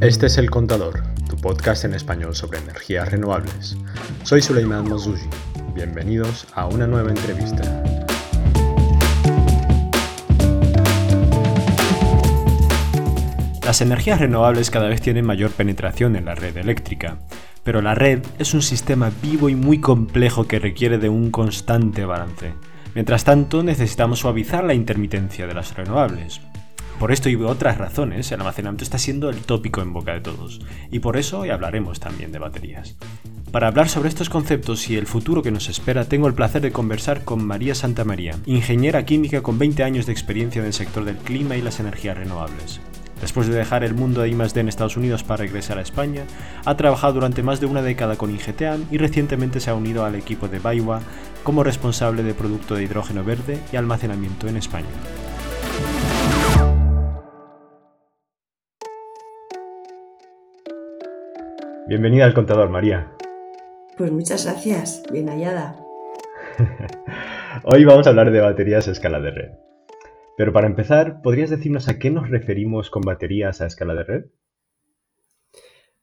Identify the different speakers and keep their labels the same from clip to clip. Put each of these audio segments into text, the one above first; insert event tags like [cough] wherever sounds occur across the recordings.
Speaker 1: Este es El Contador, tu podcast en español sobre energías renovables. Soy Suleiman Mozuji. Bienvenidos a una nueva entrevista. Las energías renovables cada vez tienen mayor penetración en la red eléctrica, pero la red es un sistema vivo y muy complejo que requiere de un constante balance. Mientras tanto, necesitamos suavizar la intermitencia de las renovables. Por esto y otras razones, el almacenamiento está siendo el tópico en boca de todos, y por eso hoy hablaremos también de baterías. Para hablar sobre estos conceptos y el futuro que nos espera, tengo el placer de conversar con María Santa María, ingeniera química con 20 años de experiencia en el sector del clima y las energías renovables. Después de dejar el mundo de I+D en Estados Unidos para regresar a España, ha trabajado durante más de una década con Ingeteam y recientemente se ha unido al equipo de Baiwa como responsable de producto de hidrógeno verde y almacenamiento en España. Bienvenida al contador, María.
Speaker 2: Pues muchas gracias, bien hallada. [laughs]
Speaker 1: Hoy vamos a hablar de baterías a escala de red. Pero para empezar, ¿podrías decirnos a qué nos referimos con baterías a escala de red?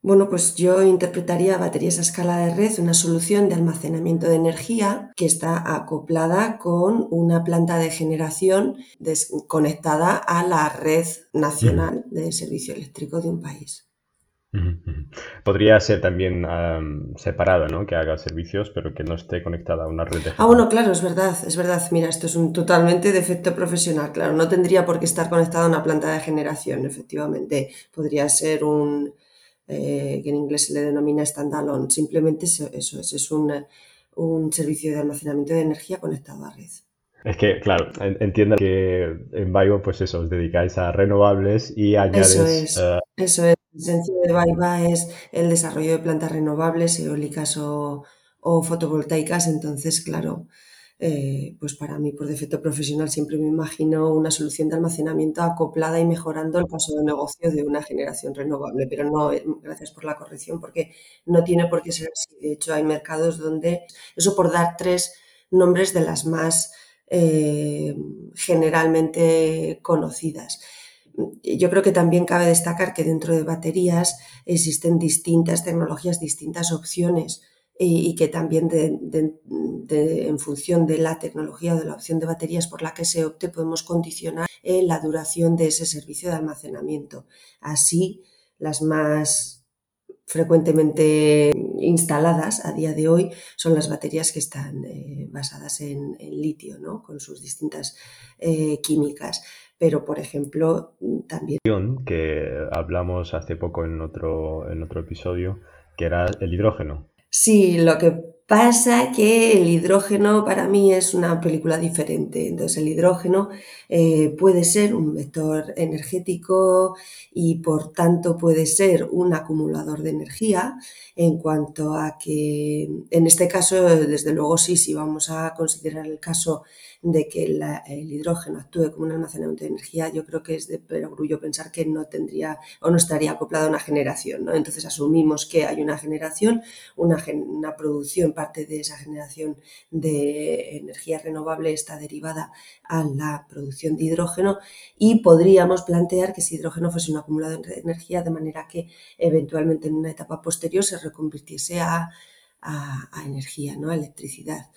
Speaker 2: Bueno, pues yo interpretaría baterías a escala de red una solución de almacenamiento de energía que está acoplada con una planta de generación conectada a la red nacional de servicio eléctrico de un país.
Speaker 1: Podría ser también separada, ¿no? Que haga servicios, pero que no esté conectada a una red de...
Speaker 2: Ah, bueno, claro, es verdad, es verdad. Mira, esto es un totalmente defecto profesional, claro. No tendría por qué estar conectada a una planta de generación, efectivamente. Podría ser un, eh, que en inglés se le denomina standalone. Simplemente eso, es, es un, un servicio de almacenamiento de energía conectado a red.
Speaker 1: Es que, claro, entienda que en Bio, pues eso, os dedicáis a renovables y añades...
Speaker 2: Eso es, eh, eso es. El sencillo de Baiba es el desarrollo de plantas renovables, eólicas o, fotovoltaicas. Entonces, claro, eh, pues para mí, por defecto profesional, siempre me imagino una solución de almacenamiento acoplada y mejorando el caso de negocio de una generación renovable. Pero no, eh, gracias por la corrección, porque no tiene por qué ser así. De hecho, hay mercados donde, eso por dar tres nombres de las más eh, generalmente conocidas yo creo que también cabe destacar que dentro de baterías existen distintas tecnologías, distintas opciones y, que también en función de la tecnología o de la opción de baterías por la que se opte podemos condicionar eh, la duración de ese servicio de almacenamiento. Así, las más frecuentemente instaladas a día de hoy son las baterías que están eh, basadas en, litio, ¿no? con sus distintas eh, químicas pero por ejemplo también...
Speaker 1: Que hablamos hace poco en otro, en otro episodio, que era el hidrógeno.
Speaker 2: Sí, lo que pasa que el hidrógeno para mí es una película diferente. Entonces el hidrógeno eh, puede ser un vector energético y por tanto puede ser un acumulador de energía en cuanto a que en este caso desde luego sí, si vamos a considerar el caso de que el hidrógeno actúe como un almacenamiento de energía, yo creo que es de perogrullo pensar que no tendría o no estaría acoplado a una generación. ¿no? Entonces asumimos que hay una generación, una, una producción, parte de esa generación de energía renovable está derivada a la producción de hidrógeno y podríamos plantear que ese hidrógeno fuese un acumulador de energía de manera que eventualmente en una etapa posterior se reconvirtiese a, a, energía, ¿no? a electricidad.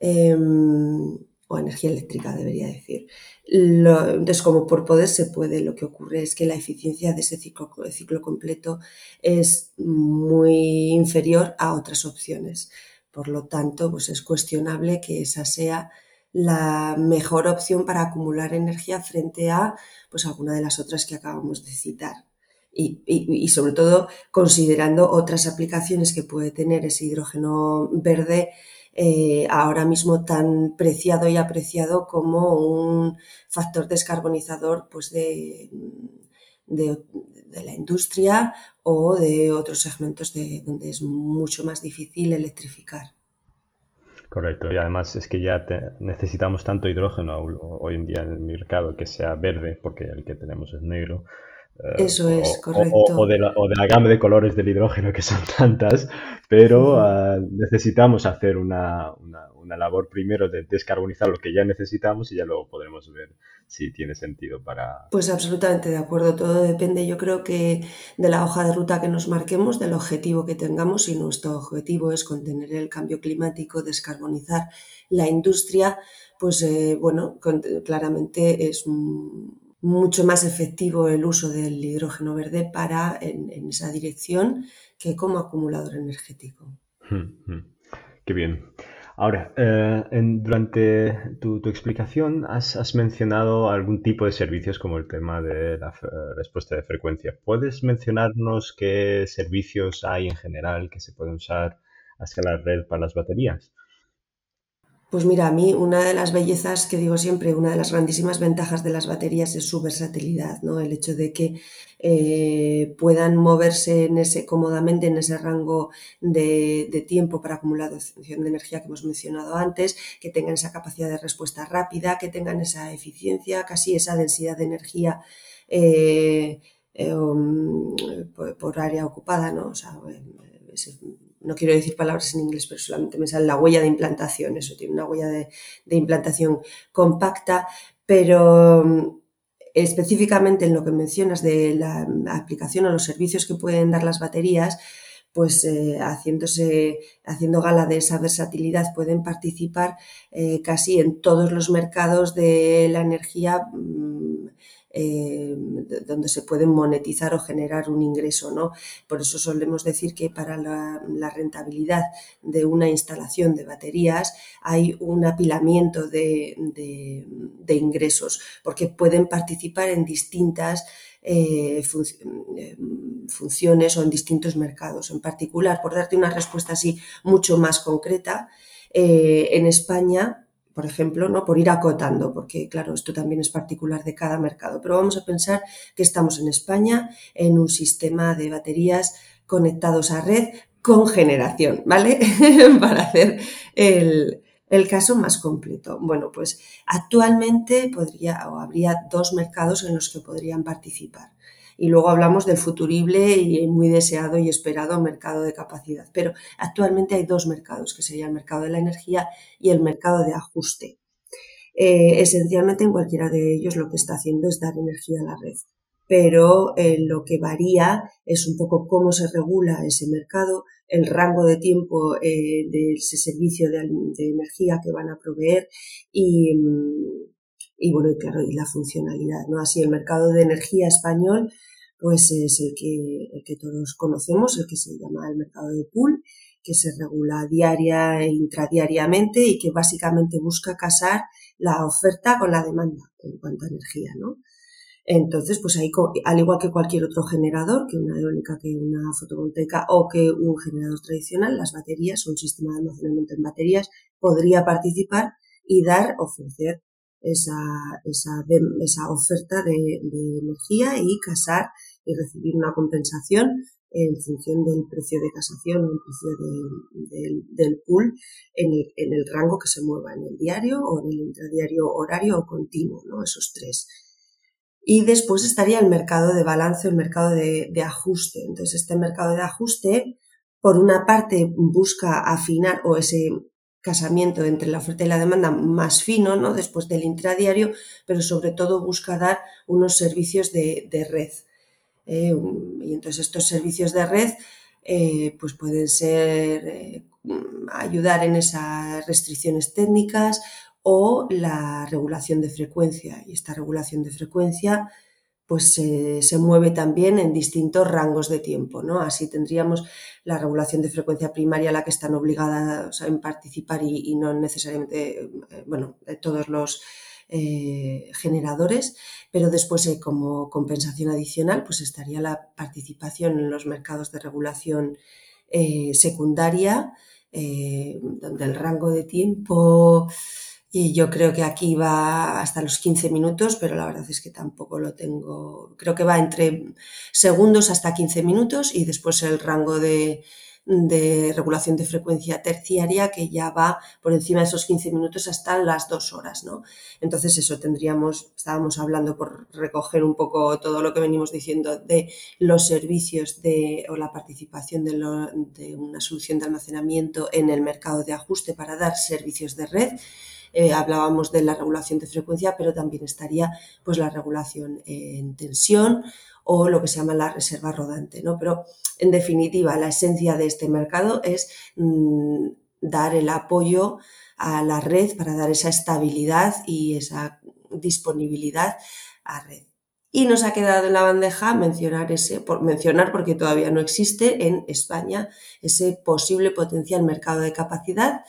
Speaker 2: Em, o energía eléctrica debería decir. entonces, como por poder se puede, lo que ocurre es que la eficiencia de ese ciclo, ciclo completo es muy inferior a otras opciones. Por lo tanto, pues es cuestionable que esa sea la mejor opción para acumular energía frente a pues, alguna de las otras que acabamos de citar. Y, y, sobre todo considerando otras aplicaciones que puede tener ese hidrógeno verde eh, ahora mismo tan preciado y apreciado como un factor descarbonizador pues de, de, la industria o de otros segmentos de, donde es mucho más difícil electrificar.
Speaker 1: Correcto, y además es que ya necesitamos tanto hidrógeno hoy en día en el mercado que sea verde, porque el que tenemos es negro,
Speaker 2: Eso es, correcto.
Speaker 1: O, de la, gama de colores del hidrógeno, que son [laughs] tantas, pero ah, necesitamos hacer una, labor primero de descarbonizar lo que ya necesitamos y ya luego podremos ver si tiene sentido para...
Speaker 2: Pues absolutamente de acuerdo, todo depende yo creo que de la hoja de ruta que nos marquemos, del objetivo que tengamos, si nuestro objetivo es contener el cambio climático, descarbonizar la industria, pues eh, bueno, claramente es mucho más efectivo el uso del hidrógeno verde para en, esa dirección que como acumulador energético.
Speaker 1: Hmm, hmm. Qué bien. Ahora, eh, durante tu, explicación has, mencionado algún tipo de servicios como el tema de la respuesta de frecuencia. ¿Puedes mencionarnos qué servicios hay en general que se pueden usar hacia la red para las baterías?
Speaker 2: Pues mira, a mí una de las bellezas que digo siempre, una de las grandísimas ventajas de las baterías es su versatilidad, ¿no? El hecho de que eh, puedan moverse en ese, cómodamente en ese rango de, tiempo para acumulación de energía que hemos mencionado antes, que tengan esa capacidad de respuesta rápida, que tengan esa eficiencia, casi esa densidad de energía eh, eh, um, por, área ocupada, ¿no? O sea, no quiero decir palabras en inglés, pero solamente me sale la huella de implantación, eso tiene una huella de, implantación compacta, pero mm, específicamente en lo que mencionas de la aplicación o los servicios que pueden dar las baterías, pues eh, haciendo gala de esa versatilidad pueden participar eh, casi en todos los mercados de la energía mm, eh, donde se pueden monetizar o generar un ingreso. ¿no? Por eso solemos decir que para la, rentabilidad de una instalación de baterías hay un apilamiento de, ingresos, porque pueden participar en distintas eh, eh, funciones o en distintos mercados. En particular, por darte una respuesta así mucho más concreta, en España por ejemplo, ¿no? por ir acotando, porque claro, esto también es particular de cada mercado, pero vamos a pensar que estamos en España en un sistema de baterías conectados a red con generación, ¿vale? [laughs] Para hacer el, el caso más completo. Bueno, pues actualmente podría o habría dos mercados en los que podrían participar y luego hablamos del futurible y muy deseado y esperado mercado de capacidad. Pero actualmente hay dos mercados, que sería el mercado de la energía y el mercado de ajuste. Eh, esencialmente en cualquiera de ellos lo que está haciendo es dar energía a la red, pero eh, lo que varía es un poco cómo se regula ese mercado, el rango de tiempo eh, de ese servicio de, energía que van a proveer y, mm, y bueno, claro, y la funcionalidad, ¿no? Así el mercado de energía español pues es el que, el que todos conocemos, el que se llama el mercado de pool, que se regula diaria e intradiariamente y que básicamente busca casar la oferta con la demanda en cuanto a energía, ¿no? Entonces, pues ahí, al igual que cualquier otro generador, que una eólica, que una fotovoltaica o que un generador tradicional, las baterías, un sistema de almacenamiento en baterías, podría participar y dar, ofrecer esa, esa, esa oferta de, energía y casar y recibir una compensación en función del precio de casación o el precio del pool en el, en el, rango que se mueva en el diario o en el intradiario horario o continuo, ¿no? esos tres. Y después estaría el mercado de balance, el mercado de ajuste. Entonces, este mercado de ajuste, por una parte, busca afinar o ese casamiento entre la oferta y la demanda más fino, ¿no? Después del intradiario, pero sobre todo busca dar unos servicios de, red. Eh, y entonces estos servicios de red eh, pues pueden ser eh, ayudar en esas restricciones técnicas o la regulación de frecuencia. Y esta regulación de frecuencia pues se mueve también en distintos rangos de tiempo, ¿no? Así tendríamos la regulación de frecuencia primaria a la que están obligadas a participar y, no necesariamente, eh, bueno, todos los eh, generadores, pero después eh, como compensación adicional, pues estaría la participación en los mercados de regulación secundaria, donde el rango de tiempo y yo creo que aquí va hasta los 15 minutos, pero la verdad es que tampoco lo tengo. Creo que va entre segundos hasta 15 minutos y después el rango de, de regulación de frecuencia terciaria que ya va por encima de esos 15 minutos hasta las dos horas, ¿no? Entonces eso tendríamos, estábamos hablando por recoger un poco todo lo que venimos diciendo de los servicios de, o la participación de, de una solución de almacenamiento en el mercado de ajuste para dar servicios de red. Eh, hablábamos de la regulación de frecuencia, pero también estaría pues la regulación en tensión o lo que se llama la reserva rodante, ¿no? Pero en definitiva, la esencia de este mercado es mm, dar el apoyo a la red para dar esa estabilidad y esa disponibilidad a red. Y nos ha quedado en la bandeja mencionar ese, por mencionar porque todavía no existe en España ese posible potencial mercado de capacidad,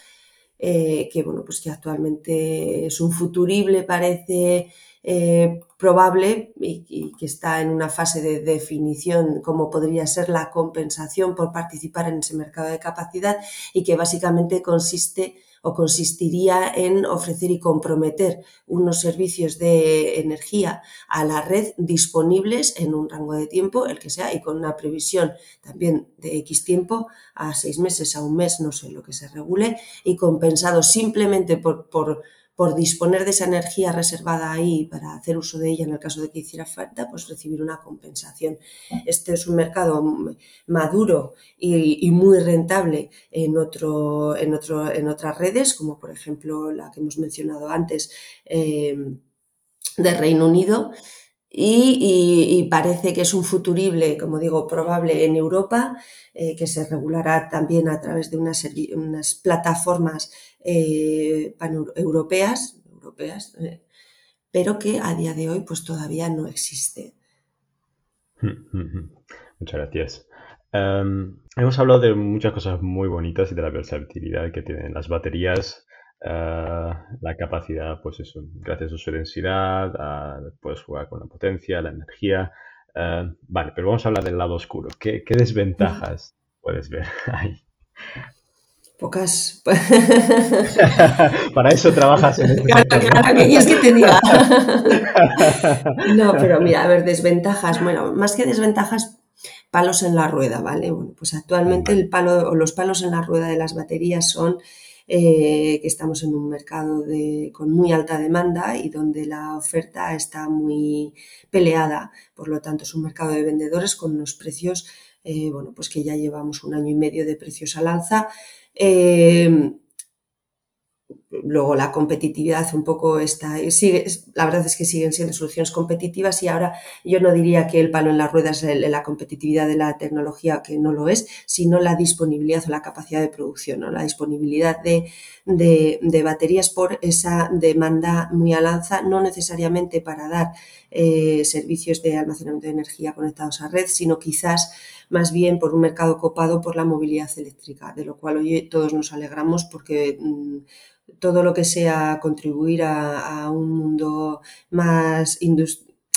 Speaker 2: eh, que bueno, pues que actualmente es un futurible, parece eh, probable y, que está en una fase de definición como podría ser la compensación por participar en ese mercado de capacidad y que básicamente consiste o consistiría en ofrecer y comprometer unos servicios de energía a la red disponibles en un rango de tiempo, el que sea, y con una previsión también de X tiempo, a seis meses, a un mes, no sé lo que se regule, y compensado simplemente por, por por disponer de esa energía reservada ahí para hacer uso de ella en el caso de que hiciera falta, pues recibir una compensación. Este es un mercado maduro y, muy rentable en, otro, en, otro, en otras redes, como por ejemplo la que hemos mencionado antes eh, de Reino Unido. Y, parece que es un futurible, como digo, probable en Europa, eh, que se regulará también a través de unas, unas plataformas eh, paneuropeas, europeas, eh, pero que a día de hoy pues todavía no existe. [laughs]
Speaker 1: Muchas gracias. Em, hemos hablado de muchas cosas muy bonitas y de la versatilidad que tienen las baterías, eh, la capacidad, pues eso, gracias a su densidad, puedes jugar con la potencia, la energía. vale, pero vamos a hablar del lado oscuro. ¿Qué, qué desventajas puedes ver [laughs] ahí?
Speaker 2: Pocas. [laughs]
Speaker 1: Para eso trabajas en este
Speaker 2: Claro, claro, que es que te diga. [laughs] No, pero mira, a ver, desventajas. Bueno, más que desventajas, palos en la rueda, ¿vale? Bueno, pues actualmente el palo o los palos en la rueda de las baterías son eh, que estamos en un mercado de, con muy alta demanda y donde la oferta está muy peleada. Por lo tanto, es un mercado de vendedores con unos precios, eh, bueno, pues que ya llevamos un año y medio de precios al alza eh, luego la competitividad un poco está, sigue, la verdad es que siguen siendo soluciones competitivas y ahora yo no diría que el palo en las ruedas es la competitividad de la tecnología, que no lo es, sino la disponibilidad o la capacidad de producción, la disponibilidad de, baterías por esa demanda muy al alza, no necesariamente para dar eh, servicios de almacenamiento de energía conectados a red, sino quizás más bien por un mercado copado por la movilidad eléctrica, de lo cual hoy todos nos alegramos porque mm, todo lo que sea contribuir a, un mundo más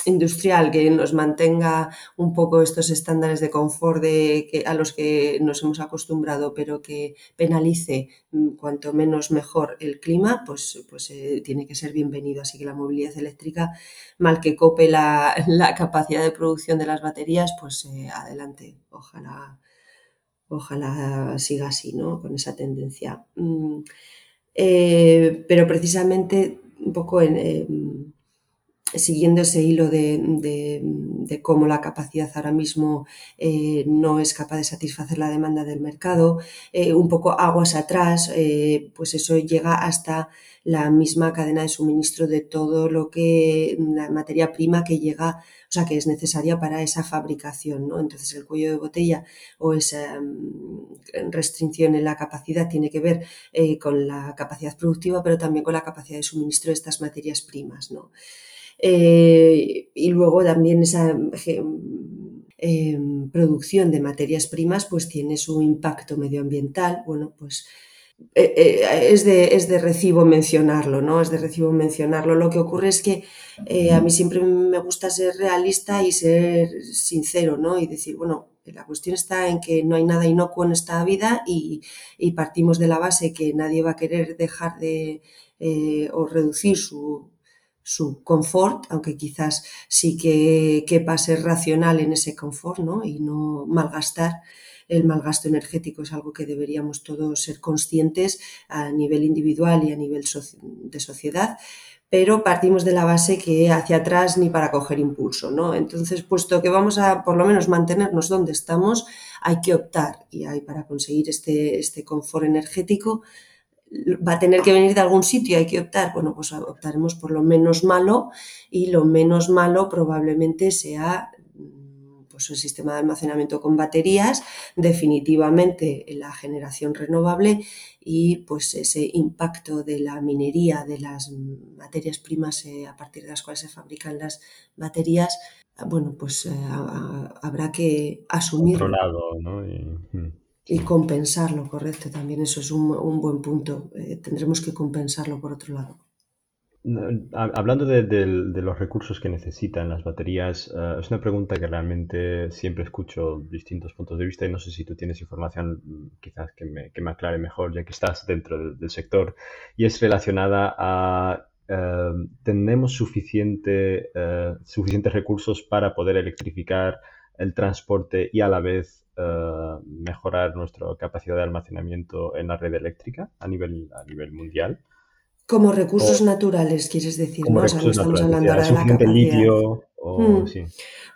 Speaker 2: industrial que nos mantenga un poco estos estándares de confort de, a los que nos hemos acostumbrado, pero que penalice mm, cuanto menos mejor el clima, pues, pues eh, tiene que ser bienvenido. Así que la movilidad eléctrica, mal que cope la, [laughs] capacidad de producción de las baterías, pues eh, adelante, ojalá, ojalá siga así, ¿no? Con esa tendencia. Mm, eh, pero precisamente un poco en, siguiendo ese hilo de, cómo la capacidad ahora mismo eh, no es capaz de satisfacer la demanda del mercado, eh, un poco aguas atrás, pues eso llega hasta la misma cadena de suministro de todo lo que la materia prima que llega o sea, que es necesaria para esa fabricación, ¿no? Entonces el cuello de botella o esa mm, restricción en la capacidad tiene que ver eh, con la capacidad productiva, pero también con la capacidad de suministro de estas materias primas, ¿no? Eh, y luego también esa em, producción de materias primas pues tiene su impacto medioambiental, bueno, pues eh, eh, es, de, es, de, recibo mencionarlo, ¿no? Es de recibo mencionarlo. Lo que ocurre es que a mí siempre me gusta ser realista y ser sincero, ¿no? Y decir, bueno, la cuestión está en que no hay nada inocuo en esta vida y, partimos de la base que nadie va a querer dejar de o reducir su, su confort, aunque quizás sí que quepa ser racional en ese confort, ¿no? Y no malgastar el mal gasto energético es algo que deberíamos todos ser conscientes a nivel individual y a nivel de sociedad, pero partimos de la base que hacia atrás ni para coger impulso, ¿no? Entonces, puesto que vamos a por lo menos mantenernos donde estamos, hay que optar y hay para conseguir este, este confort energético va a tener que venir de algún sitio, hay que optar, bueno, pues optaremos por lo menos malo y lo menos malo probablemente sea mm, pues el sistema de almacenamiento con baterías, definitivamente la generación renovable y pues ese impacto de la minería de las materias primas eh, a partir de las cuales se fabrican las baterías, bueno, pues eh, habrá que asumir.
Speaker 1: ¿no? Y,
Speaker 2: hmm. Y compensarlo, correcto, también eso es un, buen punto. Eh, tendremos que compensarlo por otro lado.
Speaker 1: Hablando de, los recursos que necesitan las baterías, eh, es una pregunta que realmente siempre escucho distintos puntos de vista y no sé si tú tienes información mm, quizás que me, aclare mejor ya que estás dentro del, sector y es relacionada a eh, tenemos suficiente, suficientes recursos para poder electrificar el transporte y a la vez eh, mejorar nuestra capacidad de almacenamiento en la red eléctrica a nivel, a nivel mundial.
Speaker 2: Como recursos naturales, quieres decir, ¿no?
Speaker 1: estamos hablando ahora de la capacidad. litio hmm.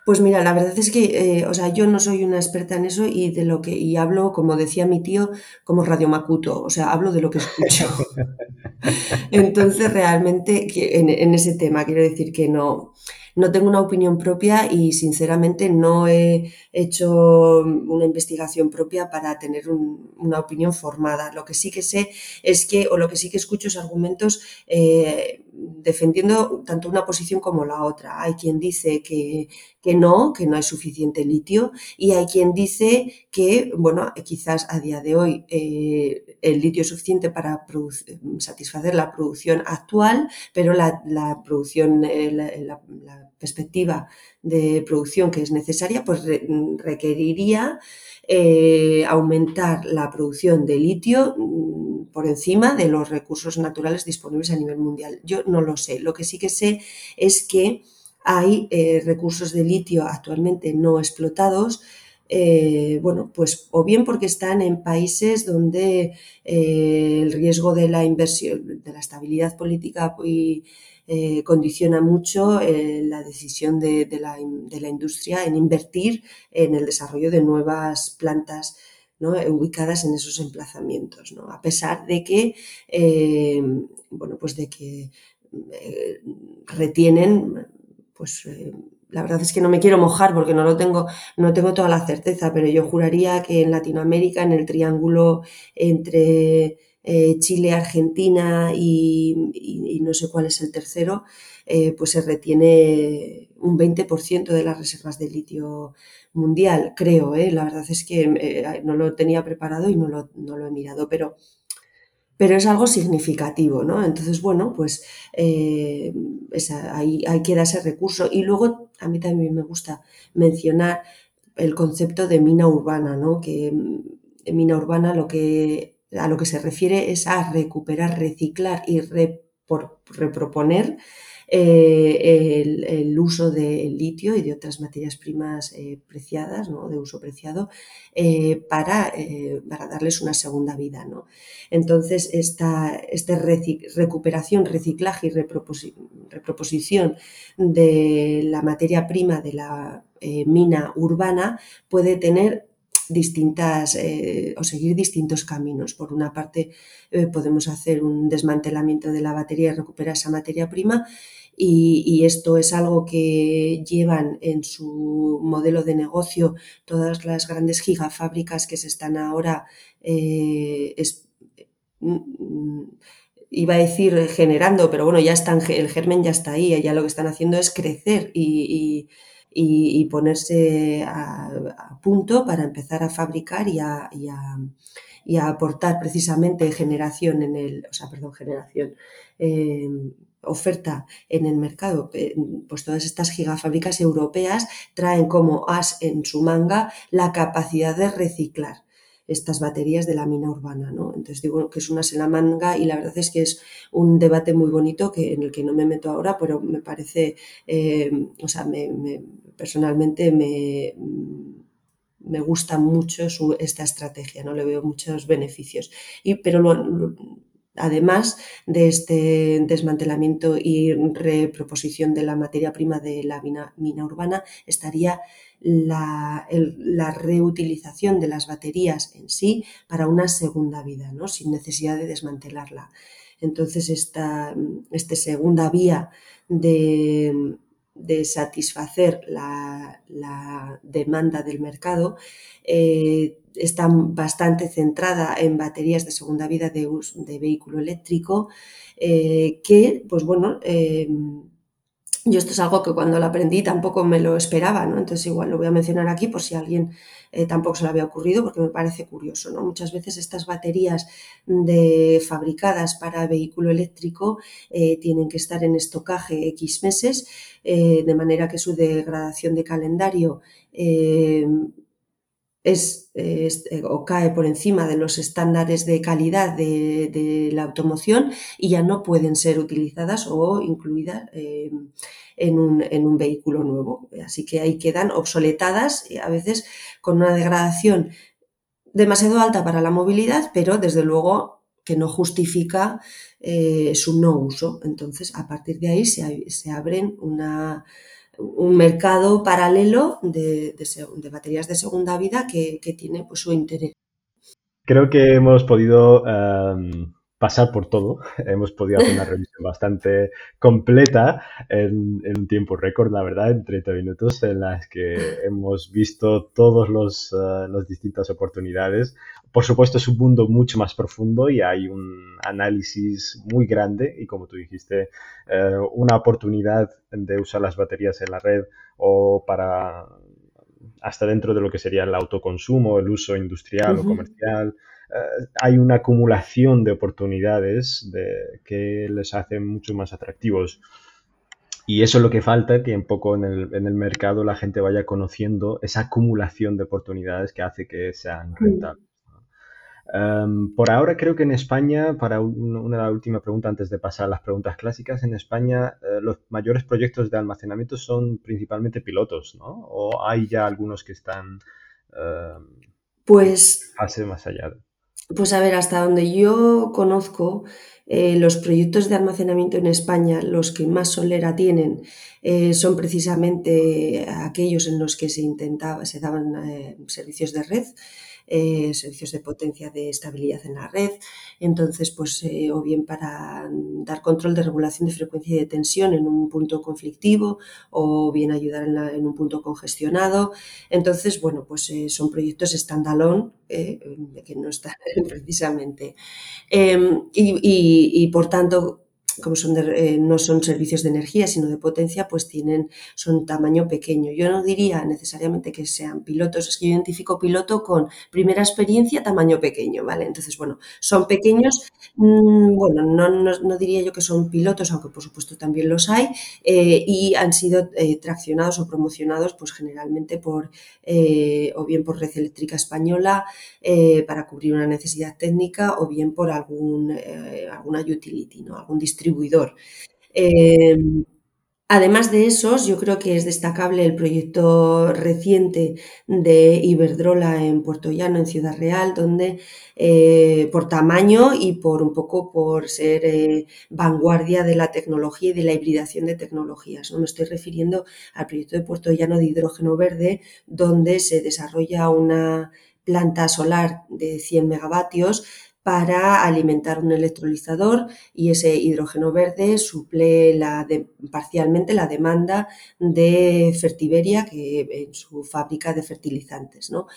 Speaker 2: Pues mira, la verdad es que, eh, o sea, yo no soy una experta en eso y de lo que y hablo, como decía mi tío, como Radio Macuto, o sea, hablo de lo que escucho. [laughs] Entonces, realmente, en, en, ese tema quiero decir que no, no tengo una opinión propia y sinceramente no he hecho una investigación propia para tener una opinión formada. Lo que sí que sé es que, o lo que sí que escucho es argumentos eh, defendiendo tanto una posición como la otra. Hay quien dice que, que, no, que no hay suficiente litio y hay quien dice que, bueno, quizás a día de hoy eh, el litio es suficiente para satisfacer la producción actual, pero la, producción, eh, la, perspectiva de producción que es necesaria, pues requeriría eh, aumentar la producción de litio mm, por encima de los recursos naturales disponibles a nivel mundial. Yo no lo sé. Lo que sí que sé es que hay eh, recursos de litio actualmente no explotados. Eh, bueno, pues o bien porque están en países donde el riesgo de la inversión, de la estabilidad política y eh, condiciona mucho eh, la decisión de, la, industria en invertir en el desarrollo de nuevas plantas ubicadas en esos emplazamientos, a pesar de que, eh, bueno, pues de que retienen, pues la verdad es que no me quiero mojar porque no lo tengo, no tengo toda la certeza, pero yo juraría que en Latinoamérica, en el triángulo entre eh, Chile, Argentina y, no sé cuál es el tercero, eh, pues se retiene un 20% de las reservas de litio mundial, creo. ¿eh? La verdad es que no lo tenía preparado y no lo, he mirado, pero, pero es algo significativo, ¿no? Entonces, bueno, pues ahí, ahí queda ese recurso. Y luego a mí también me gusta mencionar el concepto de mina urbana, ¿no? Que en mina urbana lo que a lo que se refiere es a recuperar, reciclar y reproponer eh, el, uso del litio y de otras materias primas eh, preciadas, ¿no? de uso preciado, eh, para, darles una segunda vida. ¿no? Entonces, esta, esta recuperación, reciclaje y reproposición de la materia prima de la mina urbana puede tener distintas eh, o seguir distintos caminos. Por una parte, eh, podemos hacer un desmantelamiento de la batería y recuperar esa materia prima. Y, esto es algo que llevan en su modelo de negocio todas las grandes gigafábricas que se están ahora, eh, mm, iba a decir generando, pero bueno, ya están, el germen ya está ahí, ya lo que están haciendo es crecer y, ponerse a, punto para empezar a fabricar y a, aportar precisamente generación en el, o sea, perdón, generación, em, oferta en el mercado. Eh, pues todas estas gigafábricas europeas traen como as en su manga la capacidad de reciclar estas baterías de la mina urbana. ¿no? Entonces digo que es una en la manga y la verdad es que es un debate muy bonito que, en el que no me meto ahora, pero me parece, eh, o sea, me, personalmente me, me gusta mucho esta estrategia, ¿no? Le veo muchos beneficios. Y, pero además de este desmantelamiento y reproposición de la materia prima de la mina, urbana, estaría la, reutilización de las baterías en sí para una segunda vida, ¿no? sin necesidad de desmantelarla. Entonces, esta, esta segunda vía de, satisfacer la, demanda del mercado eh, está bastante centrada en baterías de segunda vida de, de vehículo eléctrico, eh, que, pues bueno, eh, yo esto es algo que cuando lo aprendí tampoco me lo esperaba, ¿no? Entonces igual lo voy a mencionar aquí por si a alguien eh, tampoco se le había ocurrido, porque me parece curioso, ¿no? Muchas veces estas baterías de, fabricadas para vehículo eléctrico tienen que estar en estocaje X meses, de manera que su degradación de calendario es, eh, o cae por encima de los estándares de calidad de, la automoción y ya no pueden ser utilizadas o incluidas eh, en, un, vehículo nuevo. Así que ahí quedan obsoletadas, a veces con una degradación demasiado alta para la movilidad, pero desde luego que no justifica eh, su no uso. Entonces, a partir de ahí se abren una un mercado paralelo de, baterías de segunda vida que, tiene pues, su interés.
Speaker 1: Creo que hemos podido em, pasar por todo. [laughs] Hemos podido hacer una revisión bastante completa en, un tiempo récord, la verdad, en 30 minutos, en las que hemos visto todas uh, las distintas oportunidades. Por supuesto, es un mundo mucho más profundo y hay un análisis muy grande y, como tú dijiste, eh, una oportunidad de usar las baterías en la red o para hasta dentro de lo que sería el autoconsumo, el uso industrial o comercial. Eh, hay una acumulación de oportunidades de, que les hacen mucho más atractivos. Y eso es lo que falta, que un poco en el, en el, mercado la gente vaya conociendo esa acumulación de oportunidades que hace que sean rentables. Em, por ahora creo que en España, para una, última pregunta antes de pasar a las preguntas clásicas, en España eh, los mayores proyectos de almacenamiento son principalmente pilotos, ¿no? ¿O hay ya algunos que están
Speaker 2: uh, pues,
Speaker 1: más allá?
Speaker 2: Pues a ver, hasta donde yo conozco, eh, los proyectos de almacenamiento en España, los que más solera tienen, eh, son precisamente aquellos en los que se intentaba, se daban servicios de red eh, servicios de potencia de estabilidad en la red. Entonces, pues, eh, o bien para dar control de regulación de frecuencia y de tensión en un punto conflictivo, o bien ayudar en, un punto congestionado. Entonces, bueno, pues eh, son proyectos standalone que no están [laughs] precisamente. Em, y por tanto, como son eh, no son servicios de energía, sino de potencia, pues tienen, son tamaño pequeño. Yo no diría necesariamente que sean pilotos, es que yo identifico piloto con primera experiencia, tamaño pequeño, ¿vale? Entonces, bueno, son pequeños, mm, bueno, no, no, diría yo que son pilotos, aunque por supuesto también los hay, eh, y han sido eh, traccionados o promocionados, pues generalmente por, o bien por Red Eléctrica Española, para cubrir una necesidad técnica, o bien por algún, alguna utility, ¿no? Algún distribuidor distribuidor. Em, además de esos, yo creo que es destacable el proyecto reciente de Iberdrola en Puerto Llano, en Ciudad Real, donde eh, por tamaño y por un poco por ser eh, vanguardia de la tecnología y de la hibridación de tecnologías. ¿no? Me estoy refiriendo al proyecto de Puerto Llano de hidrógeno verde, donde se desarrolla una planta solar de 100 megavatios para alimentar un electrolizador y ese hidrógeno verde suple parcialmente la demanda de Fertiberia que en su fábrica de fertilizantes. ¿no?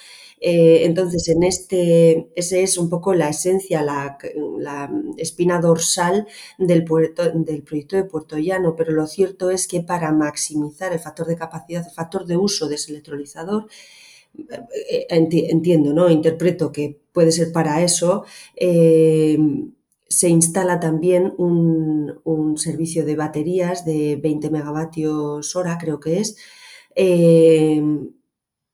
Speaker 2: Eh, entonces, en este, ese es un poco la esencia, la, espina dorsal del, del proyecto de Puerto Llano, pero lo cierto es que para maximizar el factor de capacidad, el factor de uso de ese electrolizador, entiendo, ¿no? Interpreto que puede ser para eso. Eh, se instala también un, servicio de baterías de 20 megavatios hora, creo que es. Eh,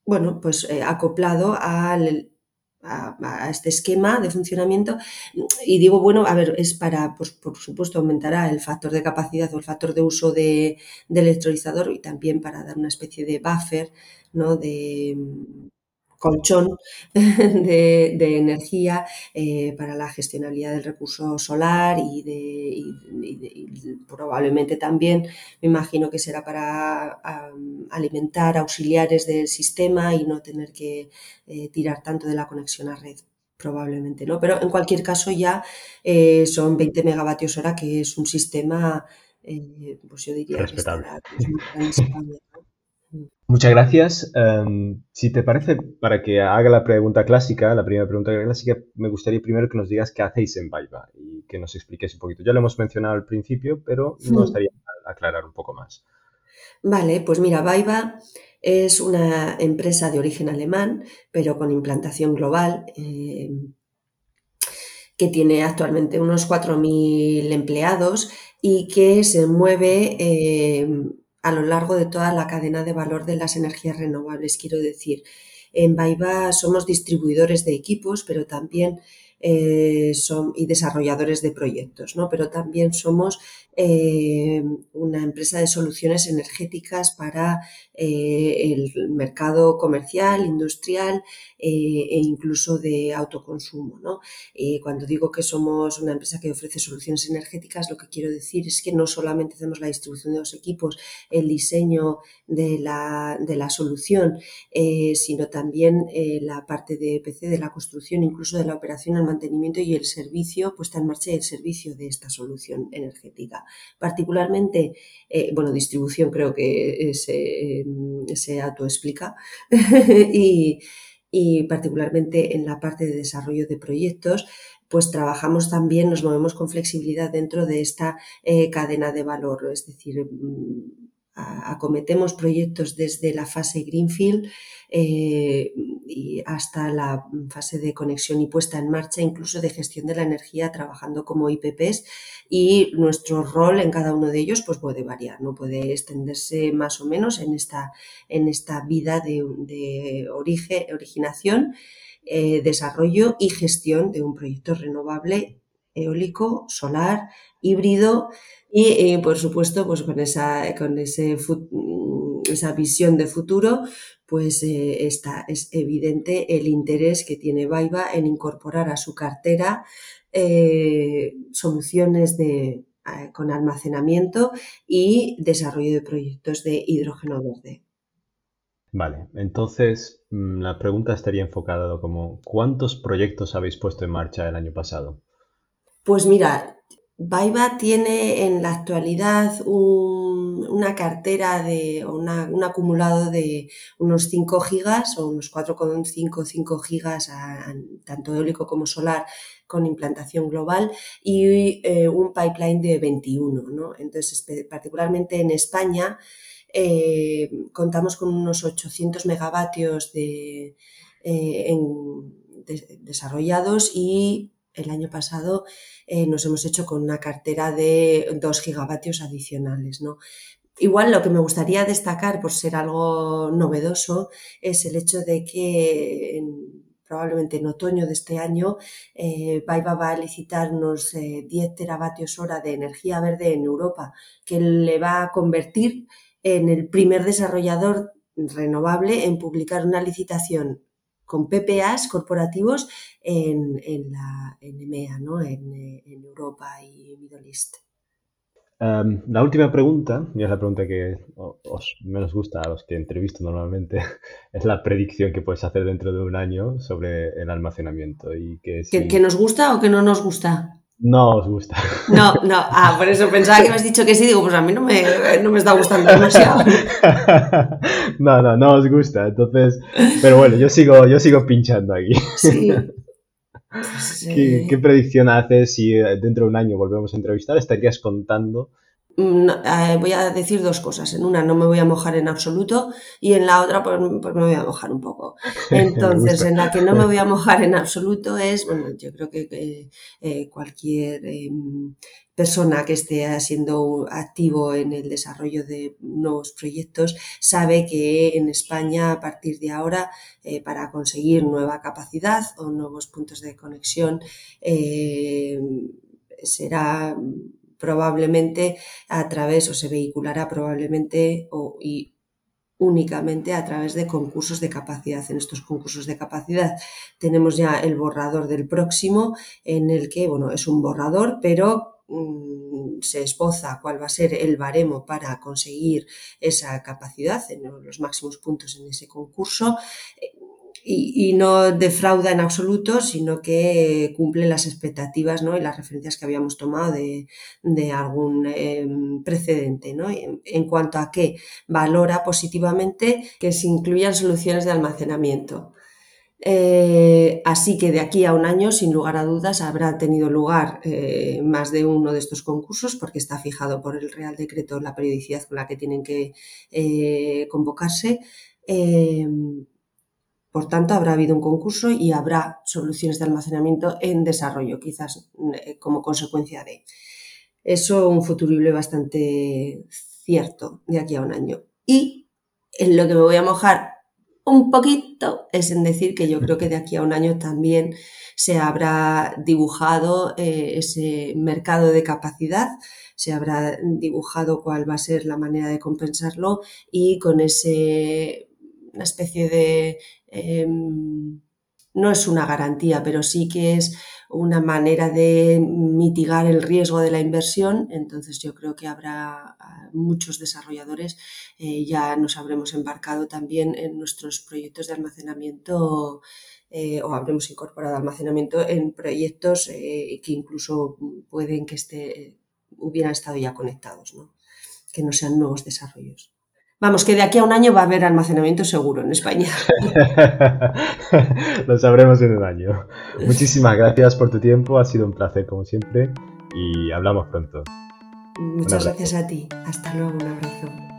Speaker 2: bueno, pues acoplado a, este esquema de funcionamiento y digo, bueno, a ver, es para, pues por supuesto, aumentará el factor de capacidad o el factor de uso de, del electrolizador y también para dar una especie de buffer, ¿no? De, colchón [laughs] de, energía eh, para la gestionabilidad del recurso solar y, de, probablemente también me imagino que será para alimentar auxiliares del sistema y no tener que eh, tirar tanto de la conexión a red probablemente no pero en cualquier caso ya eh, son 20 megavatios hora que es un sistema pues yo diría
Speaker 1: respetable Muchas gracias. Em, si te parece, para que haga la pregunta clásica, la primera pregunta clásica, me gustaría primero que nos digas qué hacéis en Vaiva y que nos expliques un poquito. Ya lo hemos mencionado al principio, pero me gustaría aclarar un poco más.
Speaker 2: Vale, pues mira, Vaiva es una empresa de origen alemán, pero con implantación global, em, que tiene actualmente unos 4.000 empleados y que se mueve em, a lo largo de toda la cadena de valor de las energías renovables. Quiero decir, en Baiba somos distribuidores de equipos, pero también eh, son, y desarrolladores de proyectos, ¿no? Pero también somos eh, una empresa de soluciones energéticas para eh, el mercado comercial, industrial e incluso de autoconsumo. ¿no? cuando digo que somos una empresa que ofrece soluciones energéticas, lo que quiero decir es que no solamente hacemos la distribución de los equipos, el diseño de la, de la solución, sino también la parte de PC, de la construcción, incluso de la operación, el mantenimiento y el servicio, puesta en marcha y el servicio de esta solución energética particularmente, eh, bueno, distribución creo que se, se autoexplica, [laughs] y, y particularmente en la parte de desarrollo de proyectos, pues trabajamos también, nos movemos con flexibilidad dentro de esta eh, cadena de valor, es decir, mm, acometemos proyectos desde la fase Greenfield eh, hasta la fase de conexión y puesta en marcha, incluso de gestión de la energía, trabajando como IPPs y nuestro rol en cada uno de ellos pues puede variar, no puede extenderse más o menos en esta, en esta vida de, origen, originación, eh, desarrollo y gestión de un proyecto renovable eólico, solar, híbrido y, por supuesto, pues con esa, con ese, esa visión de futuro, pues eh, está, es evidente el interés que tiene Baiba en incorporar a su cartera eh, soluciones de, con almacenamiento y desarrollo de proyectos de hidrógeno verde.
Speaker 1: Vale, entonces mm, la pregunta estaría enfocada como ¿cuántos proyectos habéis puesto en marcha el año pasado?
Speaker 2: Pues mira, Baiba tiene en la actualidad una cartera de un acumulado de unos 5 gigas o unos 4,5 5 gigas tanto eólico como solar con implantación global y eh, un pipeline de 21. ¿no? Entonces, particularmente en España, eh, contamos con unos 800 megavatios de, eh, desarrollados y el año pasado eh, nos hemos hecho con una cartera de 2 gigavatios adicionales. ¿no? Igual lo que me gustaría destacar por ser algo novedoso es el hecho de que probablemente en otoño de este año eh, va a licitar unos 10 eh, teravatios hora de energía verde en Europa, que le va a convertir en el primer desarrollador renovable en publicar una licitación con PPAs corporativos en, la, en EMEA, ¿no? en, en Europa y Middle East.
Speaker 1: Em, la última pregunta, y es la pregunta que os menos gusta a los que entrevisto normalmente, [laughs] es la predicción que puedes hacer dentro de un año sobre el almacenamiento. Y que,
Speaker 2: ¿Que, nos gusta o que no nos gusta?
Speaker 1: No os gusta. [laughs]
Speaker 2: No, no, ah, por eso pensaba que me has dicho que sí, digo, pues a mí no me, no me está gustando demasiado. [laughs]
Speaker 1: No, no, no os gusta, entonces, pero bueno, yo sigo, yo sigo pinchando aquí. Sí. [laughs] ¿Qué, predicción haces si eh, dentro de un año volvemos a entrevistar? ¿Estarías contando
Speaker 2: eh, voy a decir dos cosas. En una no me voy a mojar en absoluto y en la otra pues, pues me voy a mojar un poco. [laughs] Entonces, en la que no me voy a [laughs] mojar en absoluto es, bueno, yo creo que eh, cualquier em, persona que esté siendo activo en el desarrollo de nuevos proyectos sabe que en España a partir de ahora eh, para conseguir nueva capacidad o nuevos puntos de conexión eh, será probablemente a través o se vehiculará probablemente o, y únicamente a través de concursos de capacidad. En estos concursos de capacidad tenemos ya el borrador del próximo, en el que, bueno, es un borrador, pero mm, se esboza cuál va a ser el baremo para conseguir esa capacidad en los máximos puntos en ese concurso y, no defrauda en absoluto, sino que cumple las expectativas ¿no? y las referencias que habíamos tomado de, algún em, precedente. ¿no? En, cuanto a que valora positivamente que se incluyan soluciones de almacenamiento. Eh, así que de aquí a un año, sin lugar a dudas, habrá tenido lugar eh, más de uno de estos concursos porque está fijado por el Real Decreto la periodicidad con la que tienen que eh, convocarse. Por tanto, habrá habido un concurso y habrá soluciones de almacenamiento en desarrollo, quizás eh, como consecuencia de eso, un futurible bastante cierto de aquí a un año. Y en lo que me voy a mojar un poquito es en decir que yo creo que de aquí a un año también se habrá dibujado eh, ese mercado de capacidad, se habrá dibujado cuál va a ser la manera de compensarlo y con ese una especie de Em, no es una garantía, pero sí que es una manera de mitigar el riesgo de la inversión. Entonces yo creo que habrá ah, muchos desarrolladores, eh, ya nos habremos embarcado también en nuestros proyectos de almacenamiento eh, o habremos incorporado almacenamiento en proyectos eh, que incluso pueden que esté, hubieran estado ya conectados, que no sean nuevos desarrollos. Vamos, que de aquí a un año va a haber almacenamiento seguro en España. [laughs]
Speaker 1: Lo sabremos en un año. Muchísimas gracias por tu tiempo, ha sido un placer como siempre y hablamos pronto.
Speaker 2: Muchas gracias a ti. Hasta luego, un abrazo.